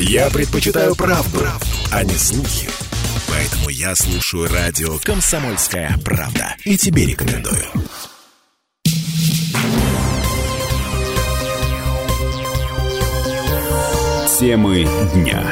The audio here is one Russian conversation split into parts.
Я предпочитаю правду, а не слухи. Поэтому я слушаю радио «Комсомольская правда». И тебе рекомендую. Темы дня.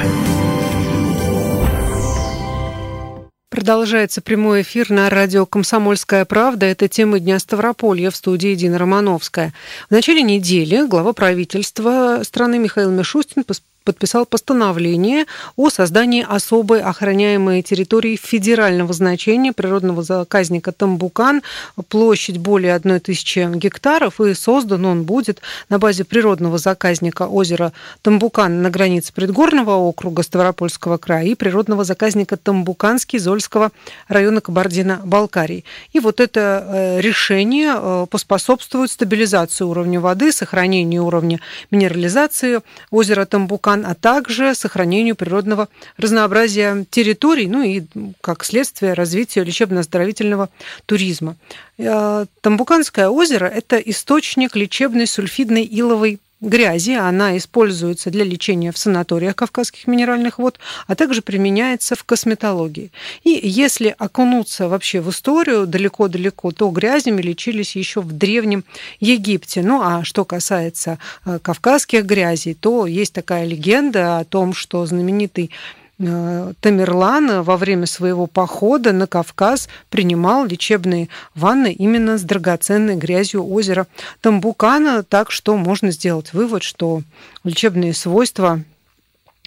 Продолжается прямой эфир на радио «Комсомольская правда». Это тема Дня Ставрополья в студии Дина Романовская. В начале недели глава правительства страны Михаил Мишустин подписал постановление о создании особой охраняемой территории федерального значения природного заказника Тамбукан. Площадь более 1 тысячи гектаров, и создан он будет на базе природного заказника озера Тамбукан на границе Предгорного округа Ставропольского края и природного заказника Тамбуканский Зольского района Кабардино-Балкарии. И вот это э, решение э, поспособствует стабилизации уровня воды, сохранению уровня минерализации озера Тамбукан а также сохранению природного разнообразия территорий, ну и, как следствие, развитию лечебно-оздоровительного туризма. Э, Тамбуканское озеро – это источник лечебной сульфидной иловой грязи. Она используется для лечения в санаториях Кавказских минеральных вод, а также применяется в косметологии. И если окунуться вообще в историю далеко-далеко, то грязями лечились еще в Древнем Египте. Ну а что касается э, кавказских грязей, то есть такая легенда о том, что знаменитый Тамерлан во время своего похода на Кавказ принимал лечебные ванны именно с драгоценной грязью озера Тамбукана, так что можно сделать вывод, что лечебные свойства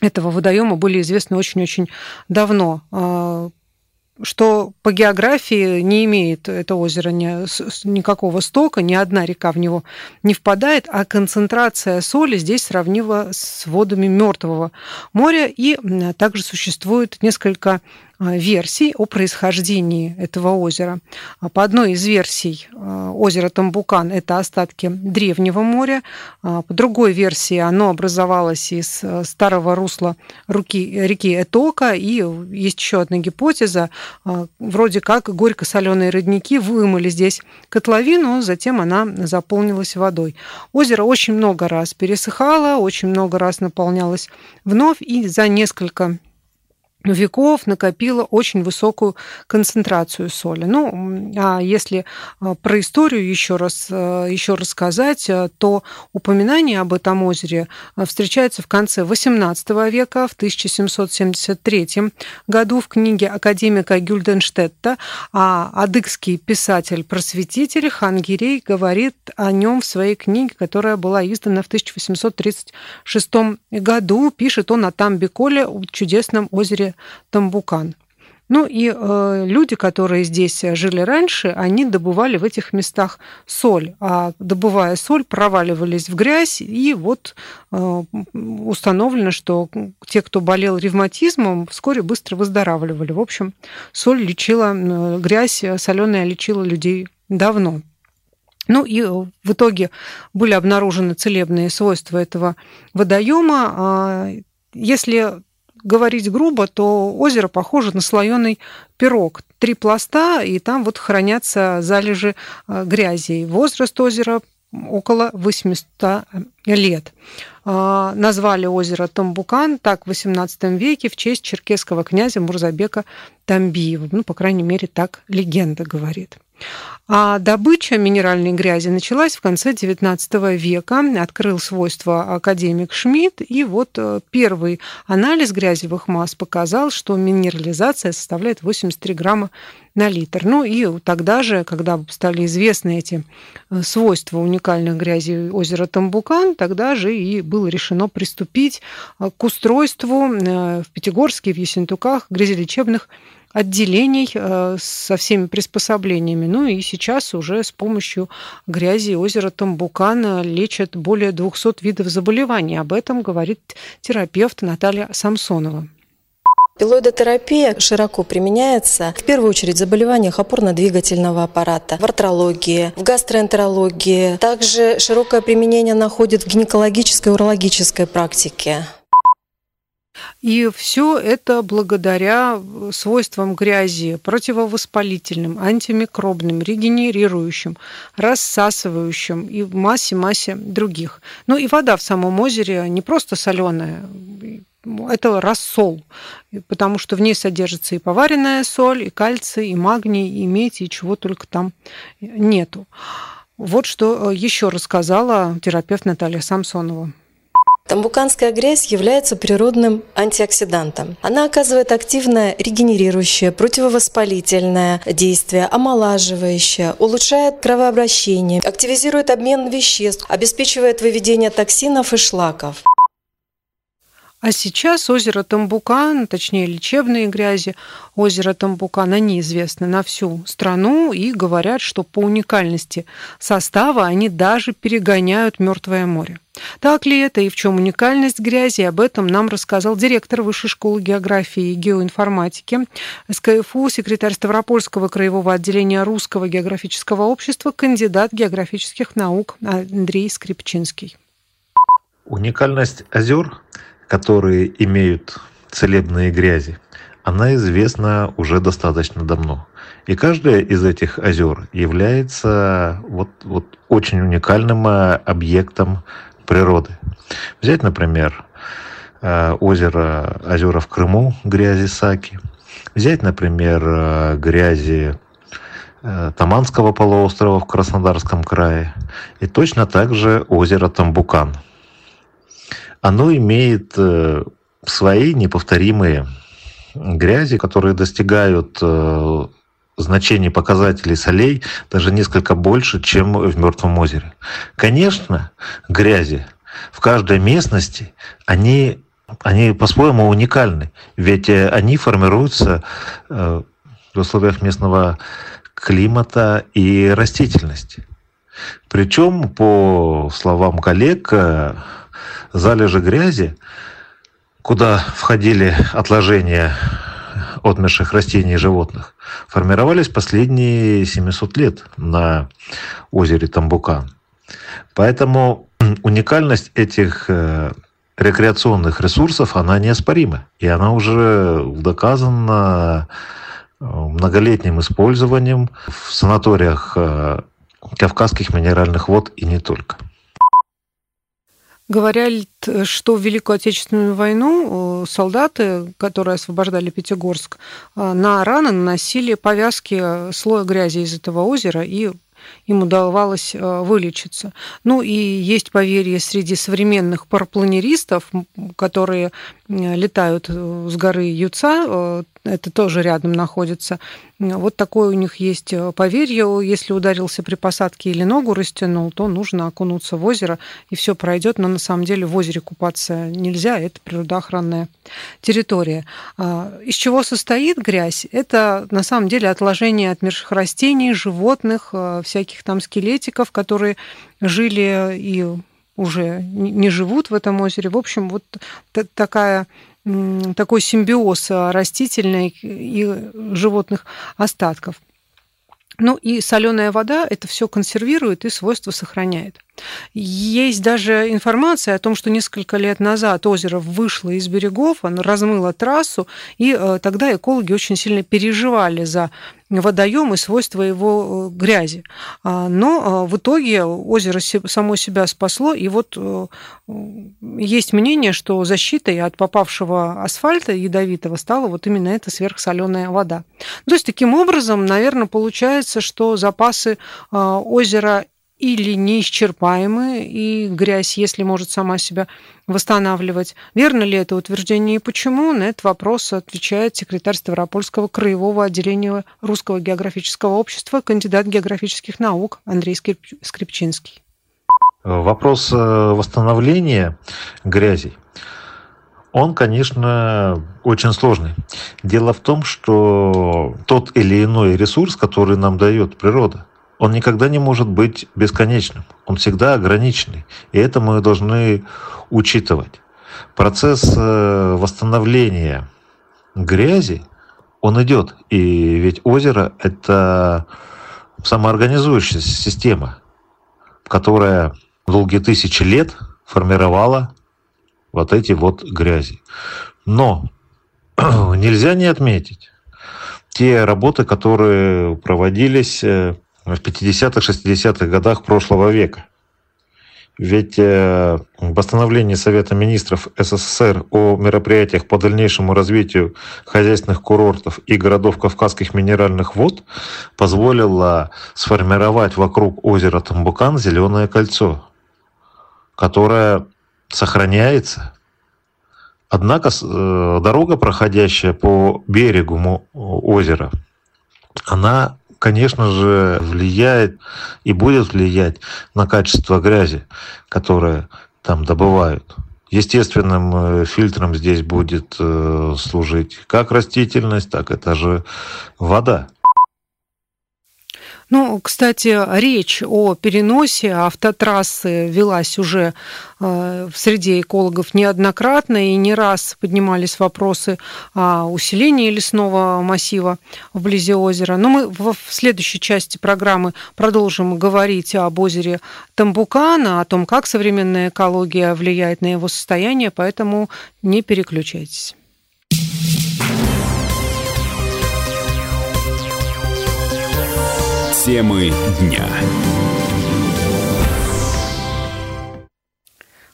этого водоема были известны очень-очень давно. Что по географии не имеет это озеро ни, никакого стока, ни одна река в него не впадает, а концентрация соли здесь сравнима с водами Мертвого моря, и также существует несколько версий о происхождении этого озера. А по одной из версий а, озеро Тамбукан – это остатки Древнего моря. По другой версии оно образовалось из старого русла руки, реки Этока. И есть еще одна гипотеза. Вроде как горько-соленые родники вымыли здесь котловину, затем она заполнилась водой. Озеро очень много раз пересыхало, очень много раз наполнялось вновь, и за несколько веков накопила очень высокую концентрацию соли. Ну, а если а, про историю еще раз а, еще рассказать, а, то упоминание об этом озере встречается в конце XVIII века, в 1773 году в книге академика Гюльденштетта, а адыгский писатель-просветитель Хангирей говорит о нем в своей книге, которая была издана в 1836 году. Пишет он о Тамбиколе, чудесном озере Тамбукан. Ну и э, люди, которые здесь жили раньше, они добывали в этих местах соль, а добывая соль, проваливались в грязь, и вот э, установлено, что те, кто болел ревматизмом, вскоре быстро выздоравливали. В общем, соль лечила, э, грязь соленая лечила людей давно. Ну и в итоге были обнаружены целебные свойства этого водоема. А если говорить грубо, то озеро похоже на слоеный пирог. Три пласта, и там вот хранятся залежи э, грязи. Возраст озера около 800 лет. А, назвали озеро Тамбукан так в XVIII веке в честь черкесского князя Мурзабека Тамбиева. Ну, по крайней мере, так легенда говорит. А добыча минеральной грязи началась в конце XIX века. Открыл свойства академик Шмидт. И вот э, первый анализ грязевых масс показал, что минерализация составляет 83 грамма на литр. Ну и тогда же, когда стали известны эти э, свойства уникальных грязи озера Тамбукан, тогда же и было решено приступить э, к устройству в Пятигорске, в Ессентуках грязелечебных отделений э, со всеми приспособлениями. Ну и сейчас уже с помощью грязи озера Тамбукана лечат более 200 видов заболеваний. Об этом говорит терапевт Наталья Самсонова. Пилоидотерапия широко применяется в первую очередь в заболеваниях опорно-двигательного аппарата, в артрологии, в гастроэнтерологии. Также широкое применение находит в гинекологической и урологической практике. И все это благодаря свойствам грязи, противовоспалительным, антимикробным, регенерирующим, рассасывающим и массе-массе других. Ну и вода в самом озере не просто соленая, это рассол, потому что в ней содержится и поваренная соль, и кальций, и магний, и медь, и чего только там нету. Вот что еще рассказала терапевт Наталья Самсонова. Тамбуканская грязь является природным антиоксидантом. Она оказывает активное регенерирующее, противовоспалительное действие, омолаживающее, улучшает кровообращение, активизирует обмен веществ, обеспечивает выведение токсинов и шлаков. А сейчас озеро Тамбукан, точнее лечебные грязи озера Тамбукан, они известны на всю страну и говорят, что по уникальности состава они даже перегоняют Мертвое море. Так ли это и в чем уникальность грязи, об этом нам рассказал директор Высшей школы географии и геоинформатики СКФУ, секретарь Ставропольского краевого отделения Русского географического общества, кандидат географических наук Андрей Скрипчинский. Уникальность озер которые имеют целебные грязи, она известна уже достаточно давно. И каждое из этих озер является вот, вот очень уникальным э, объектом природы. Взять, например, э, озеро, озера в Крыму, грязи Саки. Взять, например, э, грязи Таманского полуострова в Краснодарском крае. И точно так же озеро Тамбукан – оно имеет э, свои неповторимые грязи, которые достигают э, значений показателей солей даже несколько больше, чем в Мертвом озере. Конечно, грязи в каждой местности, они, они по-своему уникальны, ведь э, они формируются в условиях местного климата и растительности. Причем, по словам коллег, залежи грязи, куда входили отложения отмерших растений и животных, формировались последние 700 лет на озере Тамбукан. Поэтому уникальность этих э, рекреационных ресурсов, она неоспорима. И она уже доказана э, многолетним использованием в санаториях э, Кавказских минеральных вод и не только. Говорят, что в Великую Отечественную войну э, солдаты, которые освобождали Пятигорск, э, на раны наносили повязки слоя грязи из этого озера, и им удавалось э, вылечиться. Ну и есть поверье среди современных парапланеристов, которые летают с горы Юца, это тоже рядом находится. Вот такое у них есть э, поверье. Если ударился при посадке или ногу растянул, то нужно окунуться в озеро, и все пройдет. Но на самом деле в озере купаться нельзя, это природоохранная территория. А, из чего состоит грязь? Это на самом деле отложение отмерших растений, животных, э, всяких там скелетиков, которые жили и уже не живут в этом озере. В общем, вот такая такой симбиоз а, растительных и животных остатков. Ну и соленая вода это все консервирует и свойства сохраняет. Есть даже информация о том, что несколько лет назад озеро вышло из берегов, оно размыло трассу, и э, тогда экологи очень сильно переживали за водоем и свойства его э, грязи. А, но э, в итоге озеро само себя спасло, и вот есть мнение, что защитой от попавшего асфальта ядовитого стала вот именно эта сверхсоленая вода. То есть таким образом, наверное, получается, что запасы озера или неисчерпаемы, и грязь, если может сама себя восстанавливать. Верно ли это утверждение и почему? На этот вопрос отвечает секретарь Ставропольского краевого отделения Русского географического общества, кандидат географических наук Андрей Скрипчинский. Вопрос э, восстановления грязи, он, конечно, очень сложный. Дело в том, что тот или иной ресурс, который нам дает природа, он никогда не может быть бесконечным, он всегда ограниченный. И это мы должны учитывать. Процесс э, восстановления грязи, он идет. И ведь озеро – это самоорганизующаяся система, которая долгие тысячи лет формировала вот эти вот грязи. Но нельзя не отметить те работы, которые проводились э, в 50-х, 60-х годах прошлого века. Ведь э, постановление Совета министров СССР о мероприятиях по дальнейшему развитию хозяйственных курортов и городов Кавказских минеральных вод позволило сформировать вокруг озера Тамбукан зеленое кольцо, которое сохраняется. Однако э, дорога, проходящая по берегу озера, она конечно же, влияет и будет влиять на качество грязи, которое там добывают. Естественным э, фильтром здесь будет э, служить как растительность, так это же вода. Ну, кстати, речь о переносе автотрассы велась уже э, в среде экологов неоднократно, и не раз поднимались вопросы о усилении лесного массива вблизи озера. Но мы в следующей части программы продолжим говорить об озере Тамбукана, о том, как современная экология влияет на его состояние, поэтому не переключайтесь. Темы дня.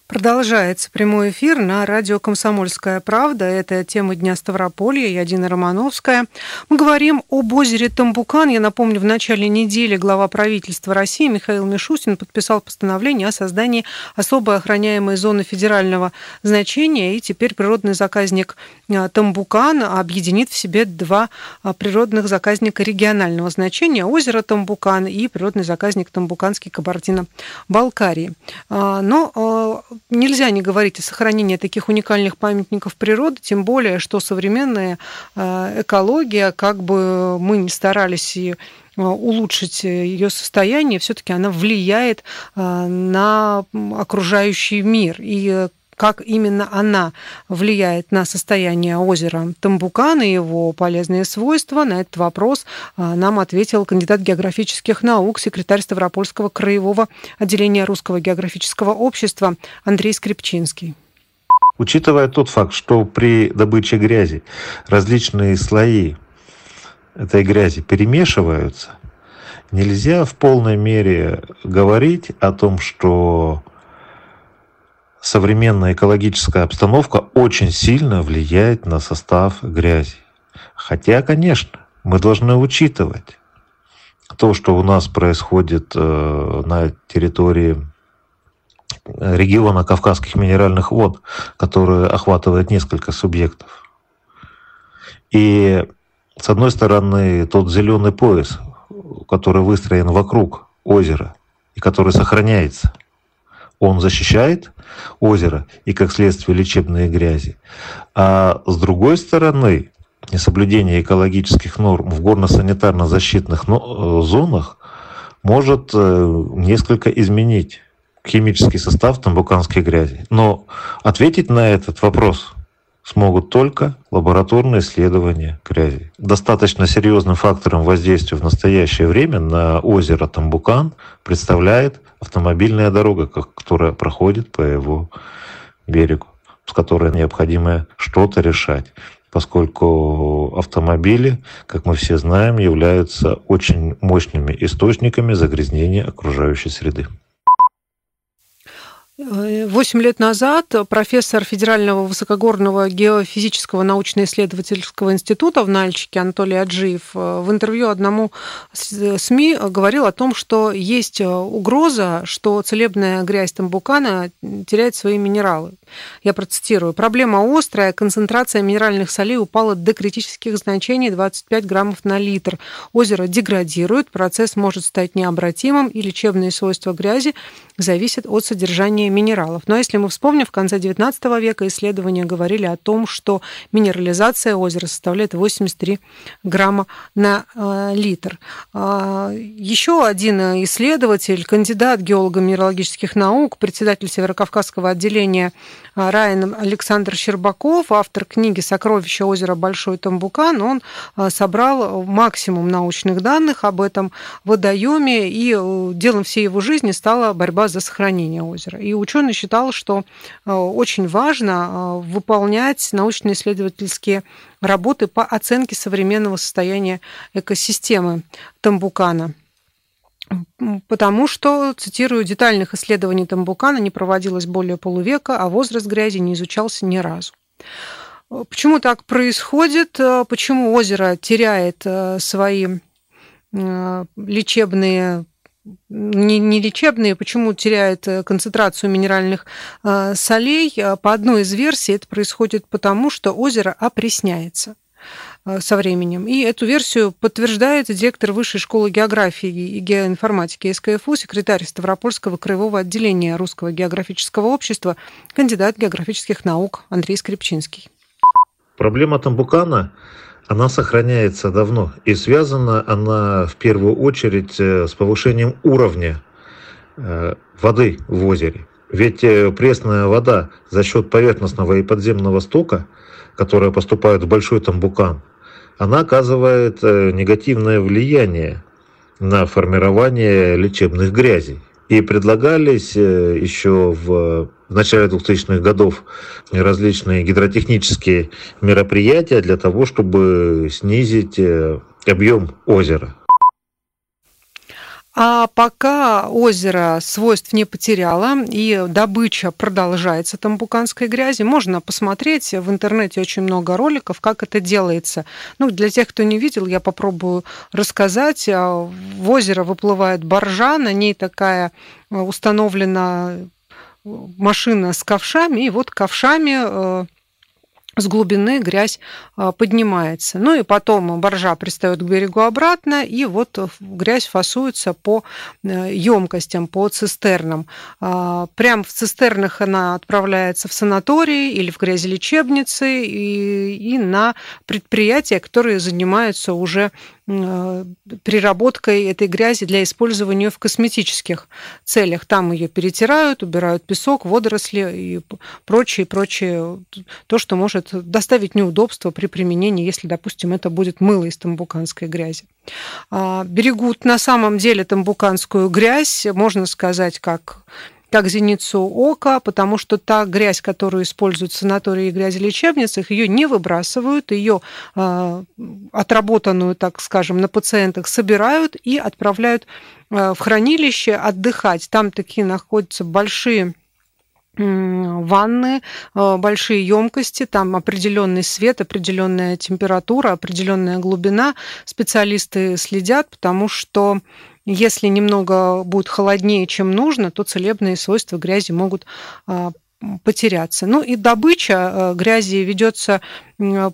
Продолжается прямой эфир на радио «Комсомольская правда». Это тема Дня Ставрополья. Я Дина Романовская. Мы говорим об озере Тамбукан. Я напомню, в начале недели глава правительства России Михаил Мишустин подписал постановление о создании особо охраняемой зоны федерального значения. И теперь природный заказник а, Тамбукан объединит в себе два а, природных заказника регионального значения. Озеро Тамбукан и природный заказник Тамбуканский Кабардино-Балкарии. А, но нельзя не говорить о сохранении таких уникальных памятников природы, тем более, что современная э, экология, как бы мы ни старались и э, улучшить ее состояние, все-таки она влияет э, на окружающий мир. И как именно она влияет на состояние озера Тамбукан и его полезные свойства, на этот вопрос а, нам ответил кандидат географических наук, секретарь Ставропольского краевого отделения Русского географического общества Андрей Скрипчинский. Учитывая тот факт, что при добыче грязи различные слои этой грязи перемешиваются, нельзя в полной мере говорить о том, что современная экологическая обстановка очень сильно влияет на состав грязи. Хотя, конечно, мы должны учитывать то, что у нас происходит э, на территории региона Кавказских минеральных вод, который охватывает несколько субъектов. И с одной стороны, тот зеленый пояс, который выстроен вокруг озера и который сохраняется – он защищает озеро и, как следствие, лечебные грязи. А с другой стороны, несоблюдение экологических норм в горно-санитарно-защитных э, зонах может э, несколько изменить химический состав тамбуканской грязи. Но ответить на этот вопрос смогут только лабораторные исследования грязи. Достаточно серьезным фактором воздействия в настоящее время на озеро Тамбукан представляет автомобильная дорога, которая проходит по его берегу, с которой необходимо что-то решать поскольку автомобили, как мы все знаем, являются очень мощными источниками загрязнения окружающей среды. Восемь лет назад профессор Федерального высокогорного геофизического научно-исследовательского института в Нальчике Анатолий Аджиев э, в интервью одному СМИ говорил о том, что есть угроза, что целебная грязь Тамбукана теряет свои минералы. Я процитирую. Проблема острая, концентрация минеральных солей упала до критических значений 25 граммов на литр. Озеро деградирует, процесс может стать необратимым, и лечебные свойства грязи зависят от содержания содержание минералов. Но если мы вспомним, в конце XIX века исследования говорили о том, что минерализация озера составляет 83 грамма на э, литр. Э, еще один исследователь, кандидат геолого-минералогических наук, председатель Северокавказского отделения э, РАИН Александр Щербаков, автор книги «Сокровища озера Большой Тамбукан», он э, собрал максимум научных данных об этом водоеме, и делом всей его жизни стала борьба за сохранение озера. И ученый считал, что э, очень важно э, выполнять научно-исследовательские работы по оценке современного состояния экосистемы Тамбукана. потому что, цитирую, детальных исследований Тамбукана не проводилось более полувека, а возраст грязи не изучался ни разу. Почему так происходит? Почему озеро теряет э, свои э, лечебные не, не лечебные, почему теряет э, концентрацию минеральных солей? По одной из версий это происходит потому, что озеро опресняется. Э, со временем. И эту версию подтверждает директор Высшей школы географии и геоинформатики СКФУ, секретарь Ставропольского краевого отделения Русского географического общества, кандидат географических наук Андрей Скрипчинский. Проблема Тамбукана она сохраняется давно, и связана она в первую очередь э, с повышением уровня э, воды в озере. Ведь пресная вода за счет поверхностного и подземного стока, которая поступает в Большой Тамбукан, она оказывает э, негативное влияние на формирование лечебных грязей. И предлагались э, еще в начале 2000-х годов различные гидротехнические мероприятия для того, чтобы снизить э, объем озера. А пока озеро свойств не потеряло и добыча продолжается тамбуканской грязи, можно посмотреть в интернете очень много роликов, как это делается. Ну, для тех, кто не видел, я попробую рассказать. А, в озеро выплывает боржа, на ней такая а, установлена машина с ковшами, и вот ковшами э, с глубины грязь а, поднимается. Ну и потом боржа пристает к берегу обратно, и вот грязь фасуется по емкостям, по цистернам. А, прям в цистернах она отправляется в санатории или в грязелечебницы и, и на предприятия, которые занимаются уже Э, переработкой этой грязи для использования в косметических целях. Там ее перетирают, убирают песок, водоросли и прочее, прочее, то, что может доставить неудобства при применении, если, допустим, это будет мыло из тамбуканской грязи. А, берегут на самом деле тамбуканскую грязь, можно сказать, как как зеницу ока, потому что та грязь, которую используют санатории и грязелечебницах, ее не выбрасывают, ее э, отработанную, так скажем, на пациентах собирают и отправляют э, в хранилище отдыхать. Там такие находятся большие ванны, а, большие емкости, там определенный свет, определенная температура, определенная глубина. Специалисты следят, потому что если немного будет холоднее, чем нужно, то целебные свойства грязи могут а, потеряться. Ну и добыча а, грязи ведется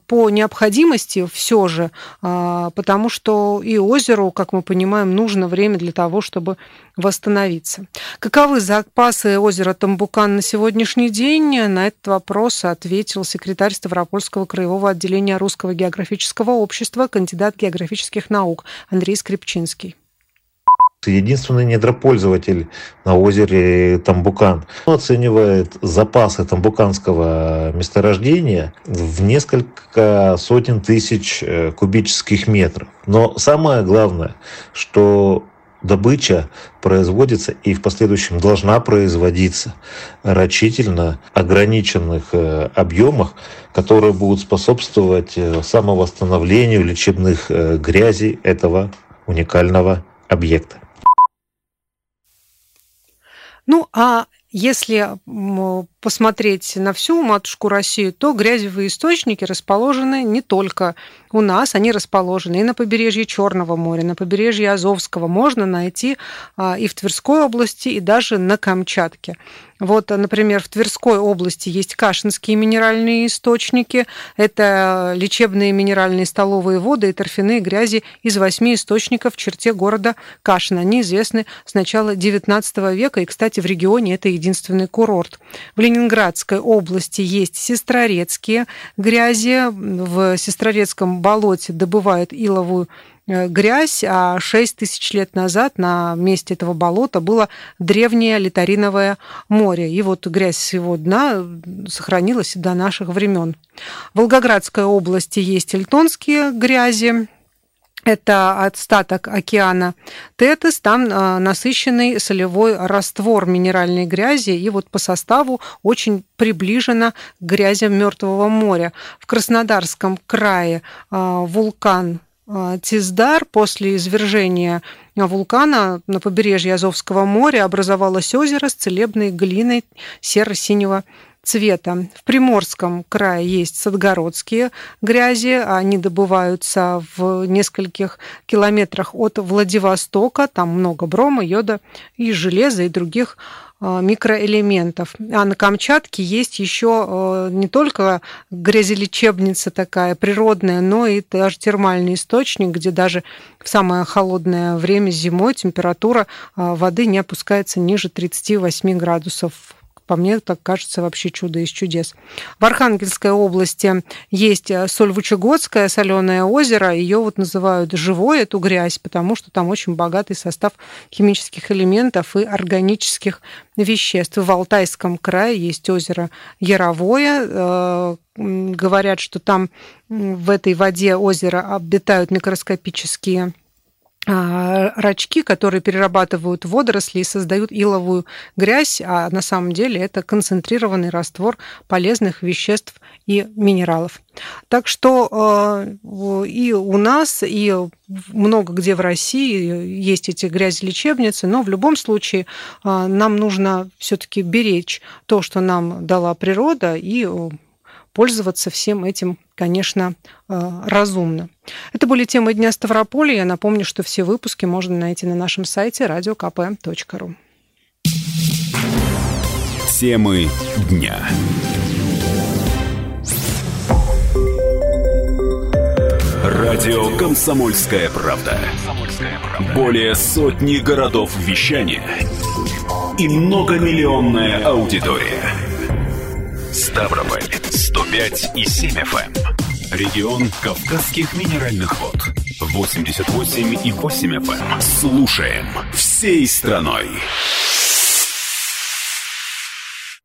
по необходимости все же, а, потому что и озеру, как мы понимаем, нужно время для того, чтобы восстановиться. Каковы запасы озера Тамбукан на сегодняшний день? На этот вопрос ответил секретарь Ставропольского краевого отделения Русского географического общества, кандидат географических наук Андрей Скрипчинский. Единственный недропользователь на озере Тамбукан Он оценивает запасы тамбуканского месторождения в несколько сотен тысяч э, кубических метров. Но самое главное, что добыча производится и в последующем должна производиться рачительно ограниченных э, объемах, которые будут способствовать э, самовосстановлению лечебных грязей этого уникального объекта. Ну, а если посмотреть на всю матушку Россию, то грязевые источники расположены не только у нас, они расположены и на побережье Черного моря, на побережье Азовского. Можно найти а, и в Тверской области, и даже на Камчатке. Вот, например, в Тверской области есть кашинские минеральные источники. Это лечебные минеральные столовые воды и торфяные грязи из восьми источников в черте города Кашин. Они известны с начала XIX века, и, кстати, в регионе это единственный курорт. В Ленинградской области есть сестрорецкие грязи. В Сестрорецком болоте добывают иловую Э, грязь, а 6 тысяч лет назад на месте этого болота было древнее литариновое море. И вот грязь с его дна сохранилась до наших времен. В Волгоградской области есть эльтонские грязи, это остаток океана Тетес, там э, насыщенный солевой раствор минеральной грязи, и вот по составу очень приближена к грязям Мертвого моря. В Краснодарском крае э, вулкан Тиздар после извержения вулкана на побережье Азовского моря образовалось озеро с целебной глиной серо-синего цвета. В Приморском крае есть садгородские грязи. Они добываются в нескольких километрах от Владивостока. Там много брома, йода и железа и других а, микроэлементов. А на Камчатке есть еще а, не только грязелечебница такая природная, но и даже термальный источник, где даже в самое холодное время зимой температура а, воды не опускается ниже 38 градусов по мне так кажется вообще чудо из чудес. В Архангельской области есть э, Сольвычегодское соленое озеро. Ее вот называют живой, эту грязь, потому что там очень богатый состав химических элементов и органических веществ. В Алтайском крае есть озеро Яровое. Э, говорят, что там в этой воде озера обитают микроскопические рачки, которые перерабатывают водоросли и создают иловую грязь, а на самом деле это концентрированный раствор полезных веществ и минералов. Так что э, и у нас, и много где в России есть эти грязелечебницы, но в любом случае э, нам нужно все-таки беречь то, что нам дала природа, и пользоваться всем этим, конечно, э, разумно. Это были темы Дня Ставрополя. Я напомню, что все выпуски можно найти на нашем сайте radiokp.ru. Темы дня. Радио «Комсомольская правда». Более сотни городов вещания и многомиллионная аудитория. Ставрополь 105 и 7 FM. Эм. Регион Кавказских минеральных вод. 88 и 8 FM. Эм. Слушаем всей страной.